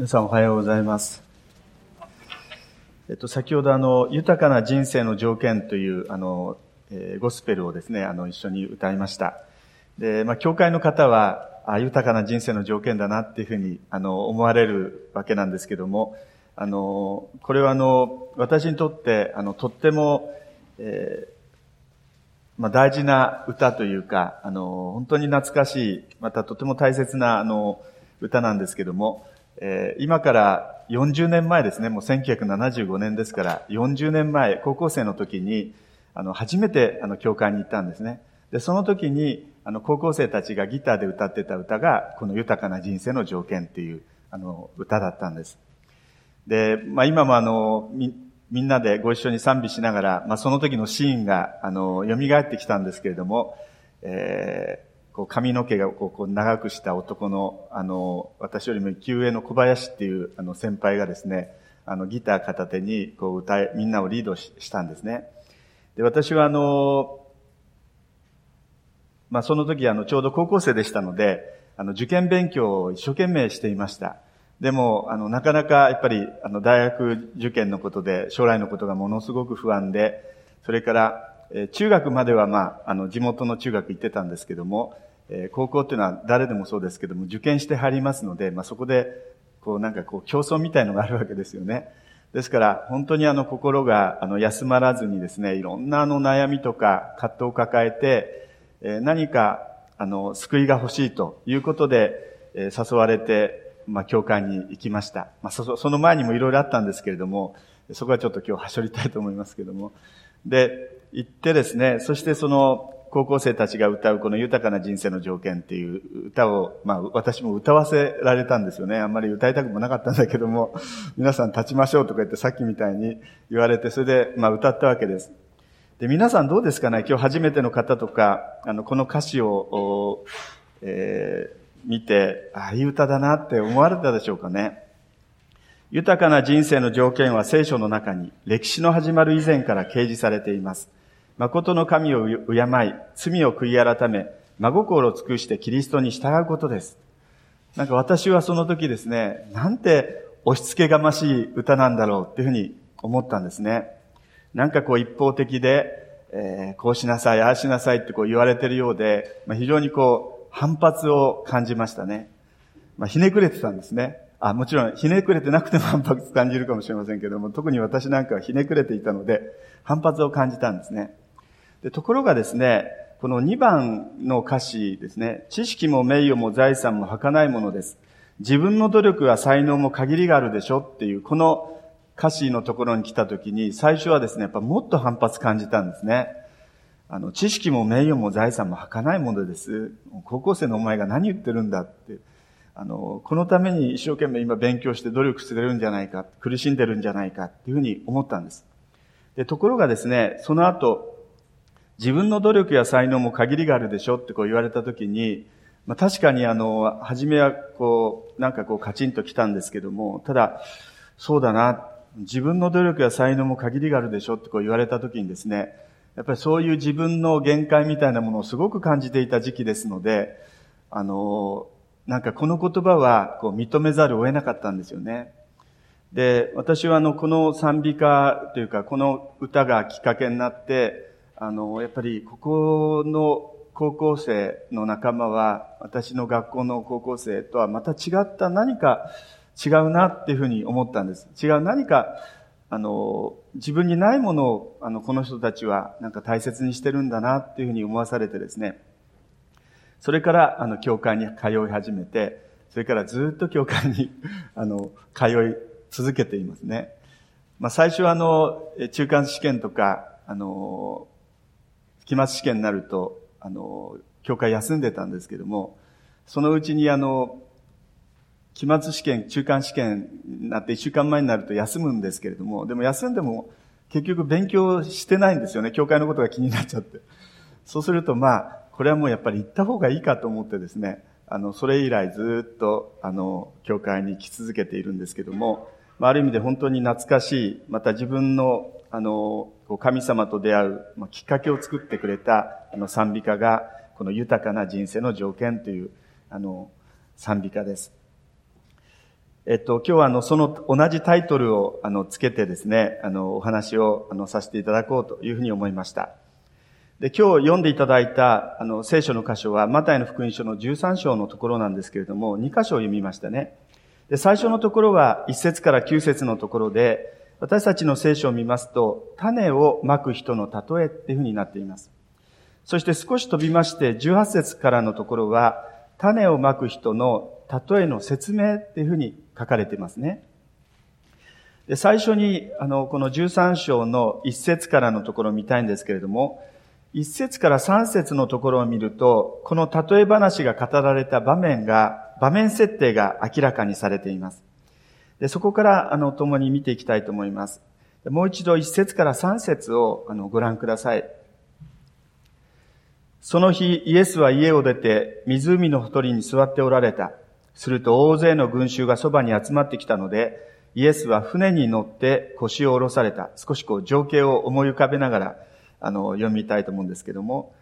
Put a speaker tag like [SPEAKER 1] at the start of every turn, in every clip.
[SPEAKER 1] 皆さんおはようございます。えっと、先ほどあの、豊かな人生の条件という、あの、えー、ゴスペルをですね、あの、一緒に歌いました。で、まあ、教会の方は、あ豊かな人生の条件だなっていうふうに、あの、思われるわけなんですけども、あの、これはあの、私にとって、あの、とっても、えー、まあ、大事な歌というか、あの、本当に懐かしい、またとても大切な、あの、歌なんですけども、えー、今から40年前ですね、もう1975年ですから、40年前、高校生の時に、あの、初めて、あの、教会に行ったんですね。で、その時に、あの、高校生たちがギターで歌ってた歌が、この豊かな人生の条件っていう、あの、歌だったんです。で、まあ、今もあの、み、みんなでご一緒に賛美しながら、まあ、その時のシーンが、あの、蘇ってきたんですけれども、えー、こう髪の毛がこう長くした男の、あの、私よりも一上の小林っていうあの先輩がですね、あのギター片手にこう歌い、みんなをリードしたんですね。で、私はあの、まあ、その時あの、ちょうど高校生でしたので、あの、受験勉強を一生懸命していました。でも、あの、なかなかやっぱり、あの、大学受験のことで、将来のことがものすごく不安で、それから、え中学までは、まあ、あの、地元の中学行ってたんですけども、え高校っていうのは誰でもそうですけども、受験して入りますので、まあ、そこで、こう、なんかこう、競争みたいのがあるわけですよね。ですから、本当にあの、心が、あの、休まらずにですね、いろんなあの、悩みとか、葛藤を抱えて、え何か、あの、救いが欲しいということで、え誘われて、まあ、教会に行きました。まあ、そ、その前にもいろいろあったんですけれども、そこはちょっと今日はしょりたいと思いますけども。で、行ってですね、そしてその、高校生たちが歌うこの豊かな人生の条件っていう歌を、まあ私も歌わせられたんですよね。あんまり歌いたくもなかったんだけども、皆さん立ちましょうとか言ってさっきみたいに言われて、それでまあ歌ったわけです。で、皆さんどうですかね？今日初めての方とか、あの、この歌詞を、えー、見て、ああいう歌だなって思われたでしょうかね？豊かな人生の条件は聖書の中に歴史の始まる以前から掲示されています。誠の神を敬い、罪を悔い改め、真心を尽くしてキリストに従うことです。なんか私はその時ですね、なんて押し付けがましい歌なんだろうっていうふうに思ったんですね。なんかこう一方的で、えー、こうしなさい、ああしなさいってこう言われてるようで、まあ、非常にこう反発を感じましたね。まあ、ひねくれてたんですね。あ、もちろん、ひねくれてなくても反発感じるかもしれませんけども、特に私なんかはひねくれていたので、反発を感じたんですね。で、ところがですね、この2番の歌詞ですね、知識も名誉も財産も儚いものです。自分の努力や才能も限りがあるでしょっていう、この歌詞のところに来た時に、最初はですね、やっぱもっと反発感じたんですね。あの、知識も名誉も財産も儚いものです。高校生のお前が何言ってるんだって。あの、このために一生懸命今勉強して努力してるんじゃないか、苦しんでるんじゃないかっていうふうに思ったんです。で、ところがですね、その後、自分の努力や才能も限りがあるでしょってこう言われたときに、まあ確かにあの、初めはこう、なんかこうカチンと来たんですけども、ただ、そうだな、自分の努力や才能も限りがあるでしょってこう言われたときにですね、やっぱりそういう自分の限界みたいなものをすごく感じていた時期ですので、あの、なんかこの言葉はこう認めざるを得なかったんですよね。で、私はあの、この賛美歌というか、この歌がきっかけになって、あの、やっぱりここの高校生の仲間は、私の学校の高校生とはまた違った何か違うなっていうふうに思ったんです。違う何かあの、自分にないものを、あの、この人たちはなんか大切にしてるんだなっていうふうに思わされてですね、それから、あの、教会に通い始めて、それからずっと教会に、あの、通い続けていますね。まあ、最初はあの、中間試験とか、あの、期末試験になると、あの、教会休んでたんですけども、そのうちにあの、期末試験、中間試験になって1週間前になると休むんですけれども、でも休んでも結局勉強してないんですよね。教会のことが気になっちゃって。そうするとまあ、これはもうやっぱり行った方がいいかと思ってですね、あの、それ以来ずっと、あの、教会に来続けているんですけども、まあ、ある意味で本当に懐かしい、また自分の、あの、神様と出会う、まあ、きっかけを作ってくれた、あの、賛美歌が、この豊かな人生の条件という、あの、賛美歌です。えっと、今日はあの、その同じタイトルをあの、つけてですね、あの、お話をあの、させていただこうというふうに思いました。で、今日読んでいただいた、あの、聖書の箇所は、マタイの福音書の13章のところなんですけれども、2箇所を読みましたね。で、最初のところは、1節から9節のところで、私たちの聖書を見ますと、種をまく人の例えっていうふうになっています。そして少し飛びまして、18節からのところは、種をまく人の例えの説明っていうふうに書かれていますね。で最初に、あの、この13章の1節からのところを見たいんですけれども、1節から3節のところを見ると、この例え話が語られた場面が、場面設定が明らかにされています。でそこから、あの、共に見ていきたいと思います。もう一度1節から3節をあのご覧ください。その日、イエスは家を出て、湖のほとりに座っておられた。すると大勢の群衆がそばに集まってきたので、イエスは船に乗って腰を下ろされた。少しこう情景を思い浮かべながら、あの、読みたいと思うんですけども。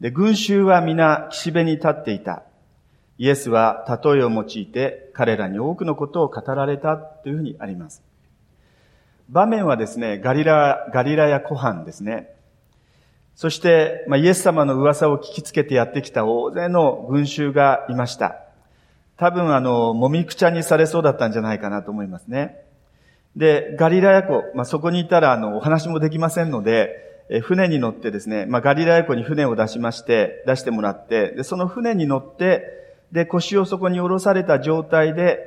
[SPEAKER 1] で、群衆は皆岸辺に立っていた。イエスは例えを用いて彼らに多くのことを語られたというふうにあります。場面はですね、ガリラ、ガリラや湖畔ですね。そして、まあ、イエス様の噂を聞きつけてやってきた大勢の群衆がいました。多分あの、もみくちゃにされそうだったんじゃないかなと思いますね。で、ガリラヤ湖、まあ、そこにいたらあの、お話もできませんので、え船に乗ってですね、まあ、ガリラヤ湖に船を出しまして、出してもらって、で、その船に乗って、で、腰をそこに下ろされた状態で、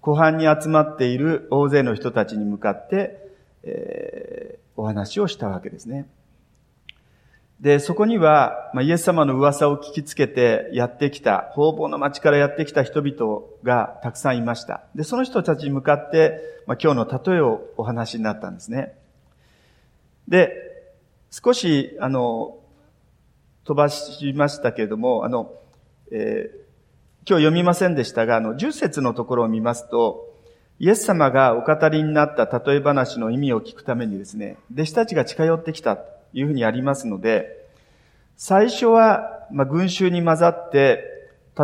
[SPEAKER 1] 湖畔に集まっている大勢の人たちに向かって、えー、お話をしたわけですね。で、そこには、まあ、イエス様の噂を聞きつけてやってきた、方々の町からやってきた人々がたくさんいました。で、その人たちに向かって、まあ、今日の例えをお話になったんですね。で、少し、あの、飛ばしましたけれども、あの、えー、今日読みませんでしたが、あの、10節のところを見ますと、イエス様がお語りになった例え話の意味を聞くためにですね、弟子たちが近寄ってきたと。いうふうにありますので、最初は、ま、群衆に混ざって、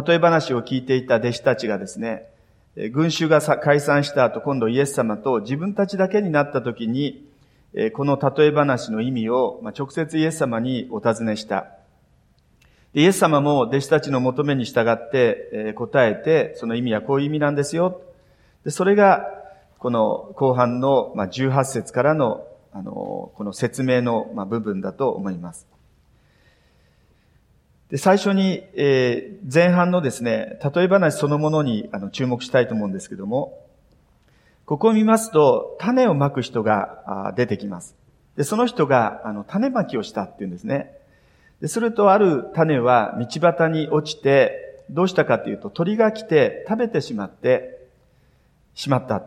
[SPEAKER 1] 例え話を聞いていた弟子たちがですね、群衆が解散した後、今度イエス様と自分たちだけになった時に、この例え話の意味を直接イエス様にお尋ねした。イエス様も弟子たちの求めに従って答えて、その意味はこういう意味なんですよ。でそれが、この後半の18節からのあの、この説明の、部分だと思います。で、最初に、えー、前半のですね、例え話そのものにあの注目したいと思うんですけども、ここを見ますと、種をまく人が出てきます。で、その人が、あの、種まきをしたっていうんですね。で、すると、ある種は道端に落ちて、どうしたかっていうと、鳥が来て食べてしまって、しまった。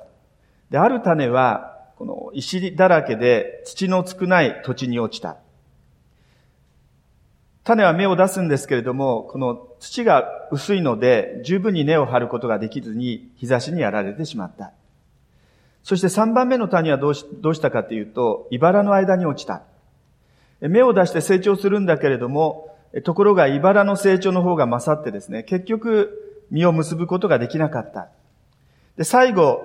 [SPEAKER 1] で、ある種はこの石だらけで土の少ない土地に落ちた。種は芽を出すんですけれども、この土が薄いので十分に根を張ることができずに日差しにやられてしまった。そして3番目の種はどうしどうしたかというと、茨の間に落ちた。芽を出して成長するんだけれども、ところが茨の成長の方が勝ってですね、結局実を結ぶことができなかった。で、最後、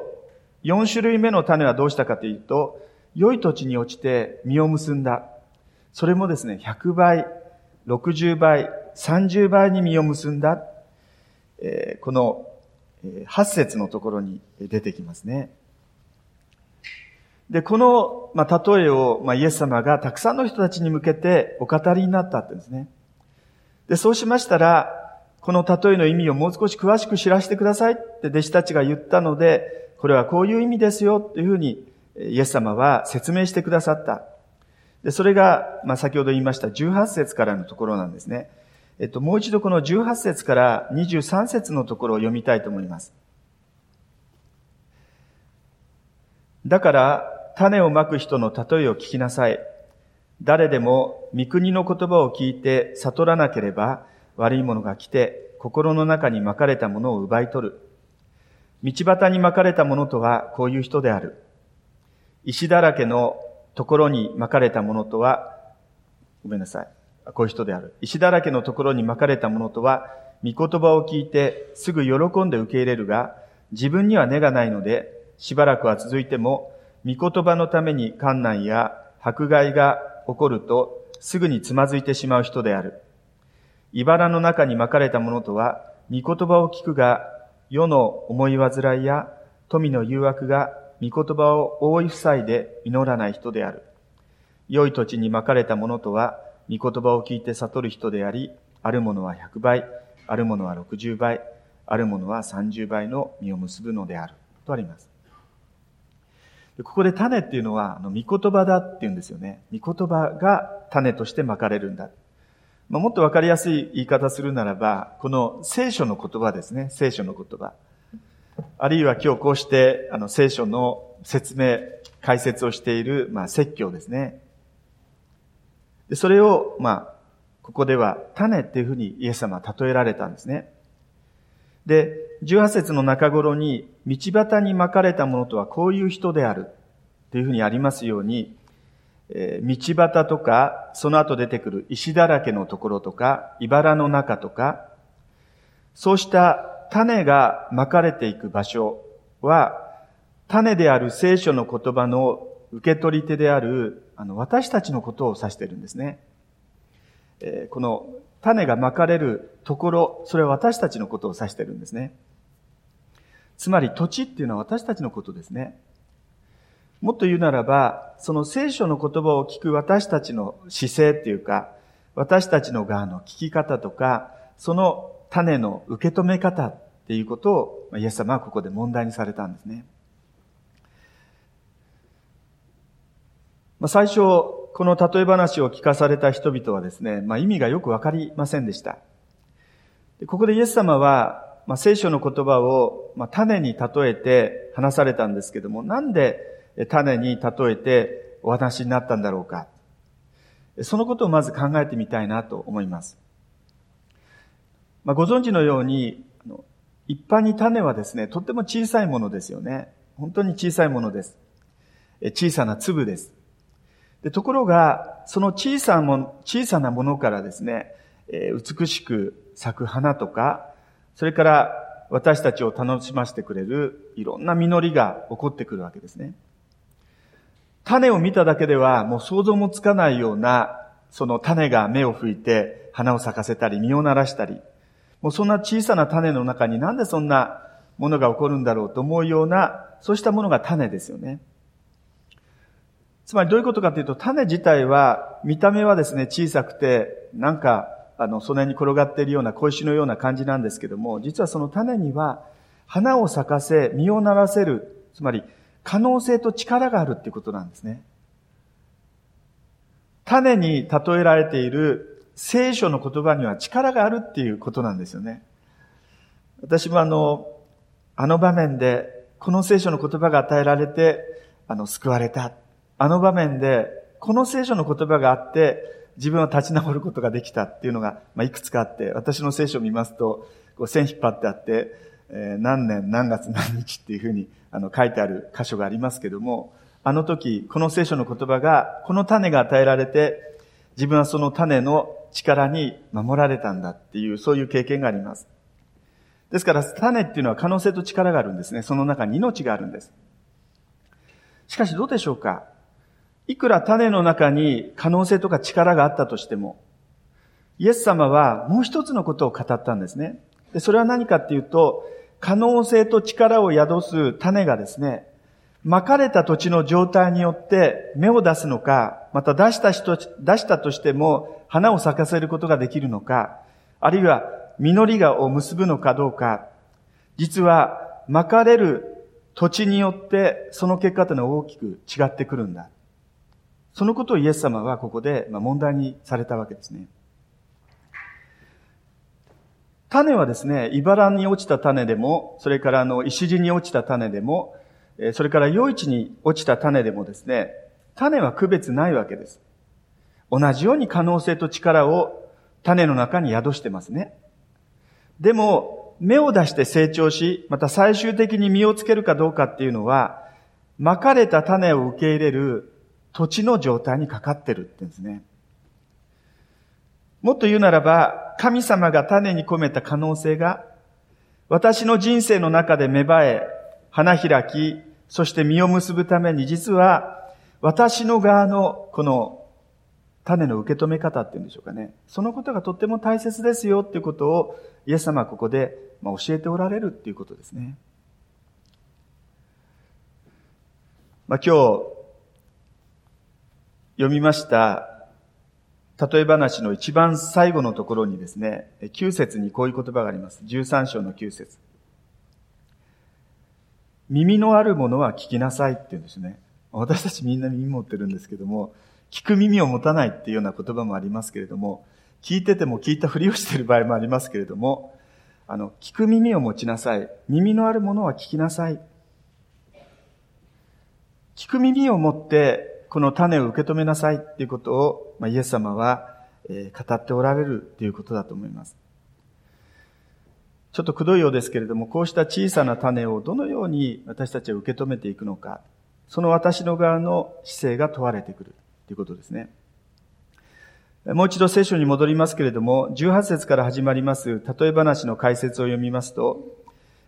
[SPEAKER 1] 4種類目の種はどうしたかというと、良い土地に落ちて実を結んだ。それもですね、100倍、60倍、30倍に実を結んだ。えー、この8節のところに出てきますね。で、この、まあ、例えを、まあ、イエス様がたくさんの人たちに向けてお語りになったってんですね。で、そうしましたら、この例えの意味をもう少し詳しく知らせてくださいって弟子たちが言ったので、これはこういう意味ですよというふうにイエス様は説明してくださった。でそれが、まあ、先ほど言いました18節からのところなんですね。えっと、もう一度この18節から23節のところを読みたいと思います。だから、種をまく人の例えを聞きなさい。誰でも御国の言葉を聞いて悟らなければ悪いものが来て心の中にまかれたものを奪い取る。道端に巻かれたものとはこういう人である。石だらけのところに巻かれたものとは、ごめんなさい。こういう人である。石だらけのところに巻かれたものとは、御言葉を聞いてすぐ喜んで受け入れるが、自分には根がないので、しばらくは続いても、御言葉のために観難や迫害が起こると、すぐにつまずいてしまう人である。茨の中に巻かれた者とは、御言葉を聞くが、世の思い煩いや富の誘惑が御言葉を覆い塞いで祈らない人である。良い土地に巻かれた者とは、御言葉を聞いて悟る人であり、ある者は100倍、ある者は60倍、ある者は30倍の実を結ぶのである。とあります。ここで種っていうのは、あの、御言葉だって言うんですよね。御言葉が種として巻かれるんだ。まあ、もっとわかりやすい言い方するならば、この聖書の言葉ですね。聖書の言葉。あるいは今日こうして、あの、聖書の説明、解説をしている、まあ、説教ですね。で、それを、まあ、ここでは種っていうふうにイエス様は例えられたんですね。で、18節の中頃に、道端に巻かれたものとはこういう人であるっていうふうにありますように、えー、道端とか、その後出てくる石だらけのところとか、茨の中とか、そうした種が巻かれていく場所は、種である聖書の言葉の受け取り手である、あの、私たちのことを指しているんですね。えー、この種が巻かれるところ、それは私たちのことを指してるんですね。つまり土地っていうのは私たちのことですね。もっと言うならば、その聖書の言葉を聞く私たちの姿勢っていうか、私たちの側の聞き方とか、その種の受け止め方っていうことを、イエス様はここで問題にされたんですね。まあ、最初、この例え話を聞かされた人々はですね、まあ、意味がよくわかりませんでした。ここでイエス様は、まあ、聖書の言葉を、まあ、種に例えて話されたんですけども、なんで種に例えてお話になったんだろうか。そのことをまず考えてみたいなと思います。まあ、ご存知のように、一般に種はですね、とっても小さいものですよね。本当に小さいものです。小さな粒です。でところが、その小さなもの小さなものからですね、え美しく咲く花とか、それから私たちを楽しませてくれるいろんな実りが起こってくるわけですね。種を見ただけではもう想像もつかないような、その種が芽を吹いて花を咲かせたり、実をならしたり、もうそんな小さな種の中になんでそんなものが起こるんだろうと思うような、そうしたものが種ですよね。つまりどういうことかというと、種自体は、見た目はですね、小さくて、なんか、あの、その辺に転がっているような小石のような感じなんですけども、実はその種には、花を咲かせ、実をならせる、つまり、可能性と力があるっていうことなんですね。種に例えられている聖書の言葉には力があるっていうことなんですよね。私もあの、あの場面で、この聖書の言葉が与えられて、あの、救われた。あの場面で、この聖書の言葉があって、自分は立ち直ることができたっていうのが、まあ、いくつかあって、私の聖書を見ますと、こう線引っ張ってあって、えー、何年何月何日っていうふうにあの書いてある箇所がありますけども、あの時、この聖書の言葉が、この種が与えられて、自分はその種の力に守られたんだっていう、そういう経験があります。ですから、種っていうのは可能性と力があるんですね。その中に命があるんです。しかしどうでしょうか？いくら種の中に可能性とか力があったとしても、イエス様はもう一つのことを語ったんですね。でそれは何かっていうと、可能性と力を宿す種がですね、巻かれた土地の状態によって芽を出すのか、また出した人、出したとしても花を咲かせることができるのか、あるいは実りがを結ぶのかどうか、実は巻かれる土地によってその結果というのは大きく違ってくるんだ。そのことをイエス様はここで問題にされたわけですね。種はですね、茨に落ちた種でも、それからあの、石地に落ちた種でも、それから余市に落ちた種でもですね、種は区別ないわけです。同じように可能性と力を種の中に宿してますね。でも、芽を出して成長し、また最終的に実をつけるかどうかっていうのは、巻かれた種を受け入れる土地の状態にかかってるって言うんですね。もっと言うならば、神様が種に込めた可能性が、私の人生の中で芽生え、花開き、そして実を結ぶために実は私の側のこの種の受け止め方っていうんでしょうかね。そのことがとっても大切ですよっていうことをイエス様はここで教えておられるっていうことですね。まあ、今日読みました例え話の一番最後のところにですね、9節にこういう言葉があります。13章の9節耳のあるものは聞きなさいって言うんですね。私たちみんな耳持ってるんですけども、聞く耳を持たないっていうような言葉もありますけれども、聞いてても聞いたふりをしている場合もありますけれども、あの、聞く耳を持ちなさい。耳のあるものは聞きなさい。聞く耳を持って、この種を受け止めなさいっていうことを、ま、イエス様は、え、語っておられるということだと思います。ちょっとくどいようですけれども、こうした小さな種をどのように私たちは受け止めていくのか、その私の側の姿勢が問われてくる。ということですね。もう一度聖書に戻りますけれども、18節から始まります例え話の解説を読みますと、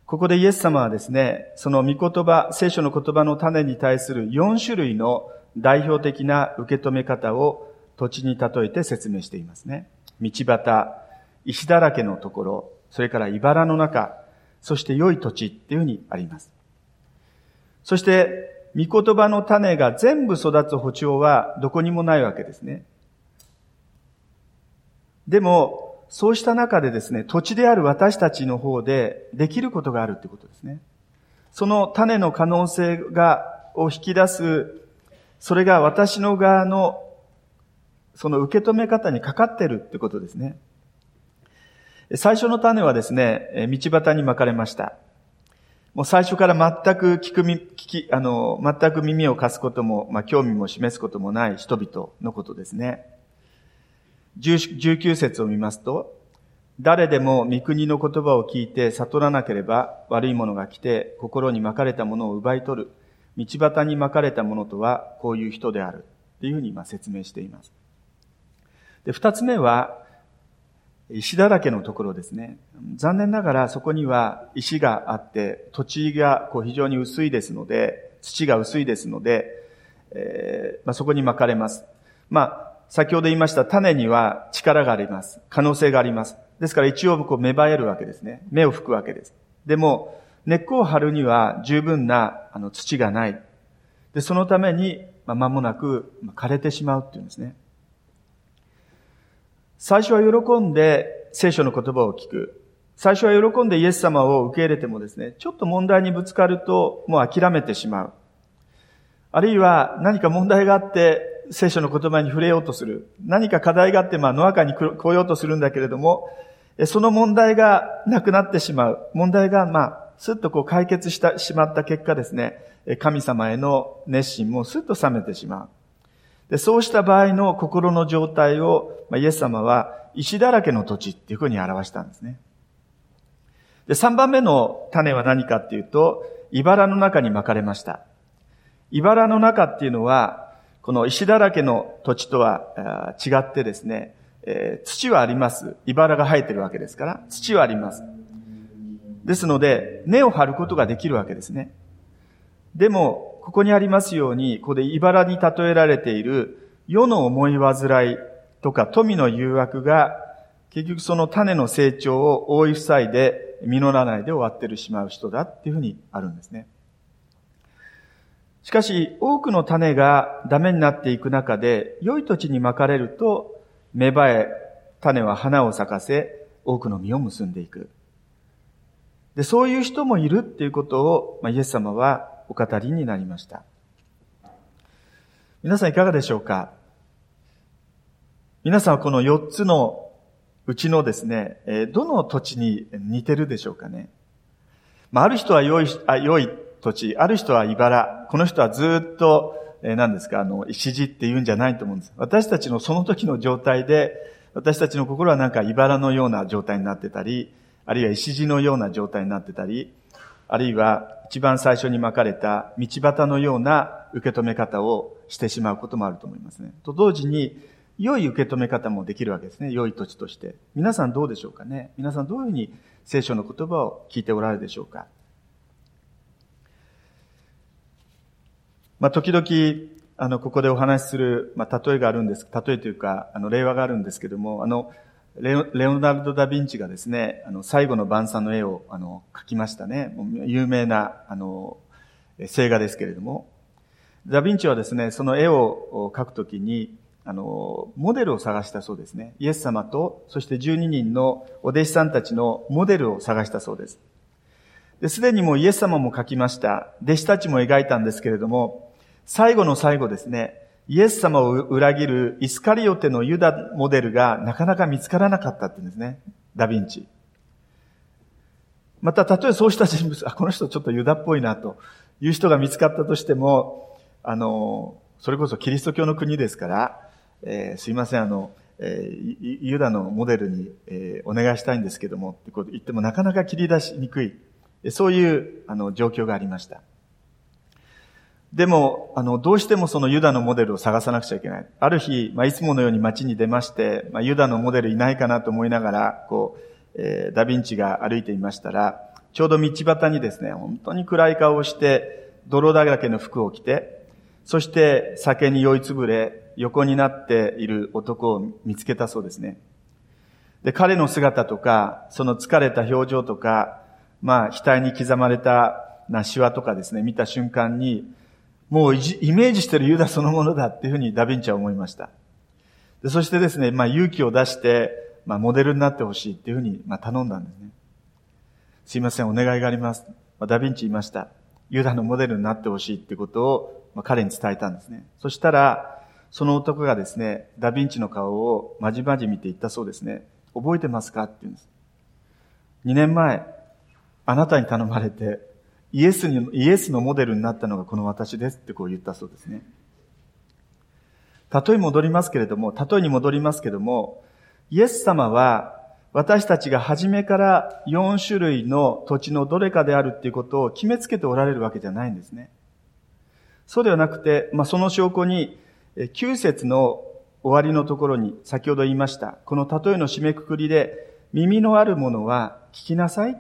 [SPEAKER 1] ここでイエス様はですね、その御言葉、聖書の言葉の種に対する4種類の代表的な受け止め方を土地に例えて説明していますね。道端、石だらけのところ、それから茨の中、そして良い土地っていうふうにあります。そして、御言葉の種が全部育つ補聴はどこにもないわけですね。でも、そうした中でですね、土地である私たちの方でできることがあるってことですね。その種の可能性が、を引き出す、それが私の側の、その受け止め方にかかってるってことですね。最初の種はですね、道端に巻かれました。もう最初から全く聞くみ、聞き、あの、全く耳を貸すことも、まあ、興味も示すこともない人々のことですね。19節を見ますと、誰でも御国の言葉を聞いて悟らなければ悪いものが来て心に巻かれたものを奪い取る。道端に巻かれたものとはこういう人である。っていうふうに今説明しています。で、二つ目は、石だらけのところですね。残念ながらそこには石があって、土地がこう非常に薄いですので、土が薄いですので、えー、まあ、そこに巻かれます。まあ、先ほど言いました種には力があります。可能性があります。ですから一応こう芽生えるわけですね。芽を吹くわけです。でも、根っこを張るには十分なあの土がない。で、そのために、まあ、間もなく枯れてしまうっていうんですね。最初は喜んで聖書の言葉を聞く。最初は喜んでイエス様を受け入れてもですね、ちょっと問題にぶつかるともう諦めてしまう。あるいは何か問題があって聖書の言葉に触れようとする。何か課題があって、まあ、野中に来ようとするんだけれども、その問題がなくなってしまう。問題が、まあ、すっとこう解決したしまった結果ですね、神様への熱心もすっと冷めてしまう。で、そうした場合の心の状態を、まあ、イエス様は石だらけの土地っていうふうに表したんですね。で、3番目の種は何かっていうと、茨の中に巻かれました。茨の中っていうのは、この石だらけの土地とは違ってですね、えー、土はあります。茨が生えてるわけですから、土はあります。ですので、根を張ることができるわけですね。でも、ここにありますように、ここで茨に例えられている世の思い煩いとか富の誘惑が結局その種の成長を覆い塞いで実らないで終わってしまう人だっていうふうにあるんですね。しかし、多くの種がダメになっていく中で、良い土地に巻かれると、芽生え、種は花を咲かせ、多くの実を結んでいく。で、そういう人もいるっていうことを、まあ、イエス様はお語りになりました。皆さんいかがでしょうか？皆さんはこの4つのうちのですね、どの土地に似てるでしょうかね？まあ、ある人は良い、あ良い土地、ある人は茨、この人はずっと、えー、何ですか、あの、石地って言うんじゃないと思うんです。私たちのその時の状態で、私たちの心はなんか茨のような状態になってたり、あるいは石地のような状態になってたり、あるいは一番最初に巻かれた道端のような受け止め方をしてしまうこともあると思いますね。と同時に、良い受け止め方もできるわけですね。良い土地として。皆さんどうでしょうかね皆さんどういうふうに聖書の言葉を聞いておられるでしょうかまあ、時々、あの、ここでお話しする、まあ、例えがあるんです。例えというか、あの、例話があるんですけども、あの、レオナルド・ダ・ヴィンチがですね、あの、最後の晩餐の絵を、あの、描きましたね。有名な、あの、聖画ですけれども、ダ・ヴィンチはですね、その絵を描くときに、あの、モデルを探したそうですね。イエス様と、そして12人のお弟子さんたちのモデルを探したそうです。で、すでにもうイエス様も描きました。弟子たちも描いたんですけれども、最後の最後ですね、イエス様を裏切るイスカリオテのユダモデルがなかなか見つからなかったって言うんですね。ダヴィンチ。また、たとえそうした人物、あ、この人ちょっとユダっぽいなという人が見つかったとしても、あの、それこそキリスト教の国ですから、えー、すいません、あの、えー、ユダのモデルに、えー、お願いしたいんですけども、ってこと言ってもなかなか切り出しにくい、そういう、あの、状況がありました。でも、あの、どうしてもそのユダのモデルを探さなくちゃいけない。ある日、まあ、いつものように街に出まして、まあ、ユダのモデルいないかなと思いながら、こう、えー、ダヴィンチが歩いていましたら、ちょうど道端にですね、本当に暗い顔をして、泥だらけの服を着て、そして酒に酔いつぶれ、横になっている男を見つけたそうですね。で、彼の姿とか、その疲れた表情とか、まあ、額に刻まれたなしわとかですね、見た瞬間に、もうイメージしてるユダそのものだっていうふうにダヴィンチは思いました。でそしてですね、まあ勇気を出して、まあモデルになってほしいっていうふうに、まあ頼んだんですね。すいません、お願いがあります。まあ、ダヴィンチ言いました。ユダのモデルになってほしいってことを、まあ、彼に伝えたんですね。そしたら、その男がですね、ダヴィンチの顔をまじまじ見て言ったそうですね。覚えてますか？って言うんです。2年前、あなたに頼まれて、イエスに、イエスのモデルになったのがこの私ですってこう言ったそうですね。例え戻りますけれども、例えに戻りますけれども、イエス様は私たちが初めから4種類の土地のどれかであるっていうことを決めつけておられるわけじゃないんですね。そうではなくて、まあ、その証拠に、9節の終わりのところに先ほど言いました。この例えの締めくくりで、耳のあるものは聞きなさいっ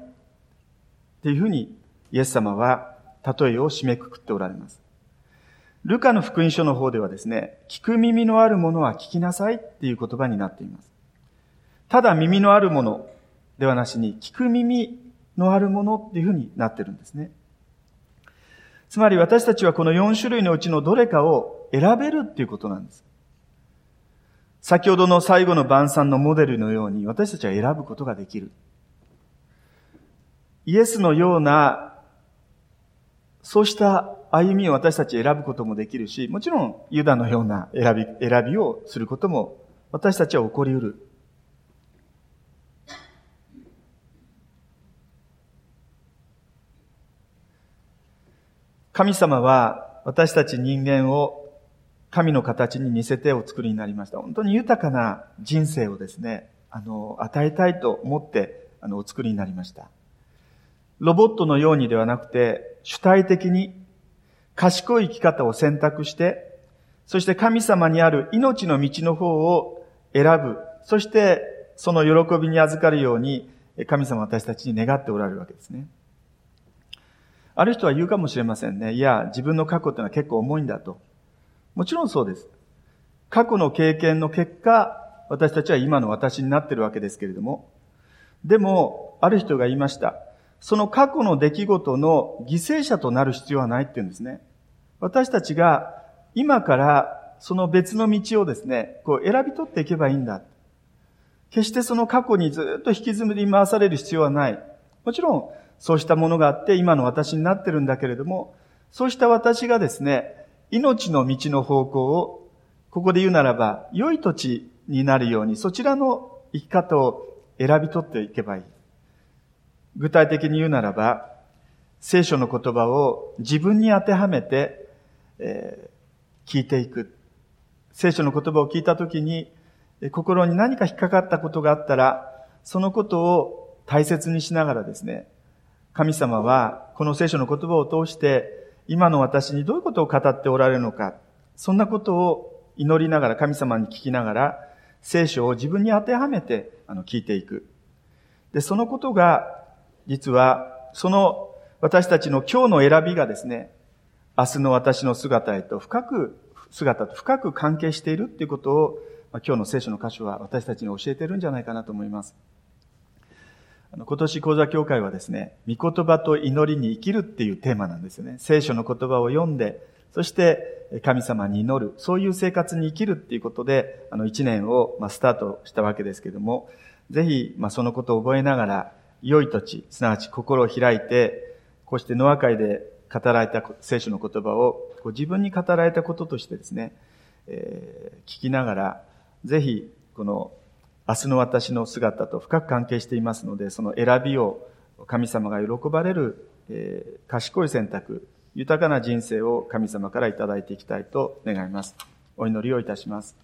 [SPEAKER 1] ていうふうにイエス様は例えを締めくくっておられます。ルカの福音書の方ではですね、聞く耳のあるものは聞きなさいっていう言葉になっています。ただ耳のあるものではなしに、聞く耳のあるものっていうふうになってるんですね。つまり私たちはこの4種類のうちのどれかを選べるっていうことなんです。先ほどの最後の晩餐のモデルのように私たちは選ぶことができる。イエスのようなそうした歩みを私たち選ぶこともできるし、もちろんユダのような選び、選びをすることも私たちは起こり得る。神様は私たち人間を神の形に似せてお作りになりました。本当に豊かな人生をですね、あの、与えたいと思って、あの、お作りになりました。ロボットのようにではなくて、主体的に賢い生き方を選択して、そして神様にある命の道の方を選ぶ。そしてその喜びに預かるように神様私たちに願っておられるわけですね。ある人は言うかもしれませんね。いや、自分の過去ってのは結構重いんだと。もちろんそうです。過去の経験の結果、私たちは今の私になってるわけですけれども。でも、ある人が言いました。その過去の出来事の犠牲者となる必要はないって言うんですね。私たちが今からその別の道をですね、こう選び取っていけばいいんだ。決してその過去にずっと引きずり回される必要はない。もちろん、そうしたものがあって今の私になってるんだけれども、そうした私がですね、命の道の方向を、ここで言うならば、良い土地になるように、そちらの生き方を選び取っていけばいい。具体的に言うならば、聖書の言葉を自分に当てはめて、えー、聞いていく。聖書の言葉を聞いたときに、心に何か引っかかったことがあったら、そのことを大切にしながらですね、神様はこの聖書の言葉を通して、今の私にどういうことを語っておられるのか、そんなことを祈りながら、神様に聞きながら、聖書を自分に当てはめて、あの、聞いていく。で、そのことが、実は、その私たちの今日の選びがですね、明日の私の姿へと深く、姿と深く関係しているっていうことを、まあ、今日の聖書の箇所は私たちに教えてるんじゃないかなと思います。あの今年講座協会はですね、御言葉と祈りに生きるっていうテーマなんですよね。聖書の言葉を読んで、そして神様に祈る、そういう生活に生きるっていうことで、あの一年をまあスタートしたわけですけれども、ぜひまあそのことを覚えながら、良い土地、すなわち心を開いて、こうしてノア会で語られた聖書の言葉をこう自分に語られたこととしてですね、えー、聞きながら、ぜひこの明日の私の姿と深く関係していますので、その選びを神様が喜ばれる、えー、賢い選択、豊かな人生を神様からいただいていきたいと願います。お祈りをいたします。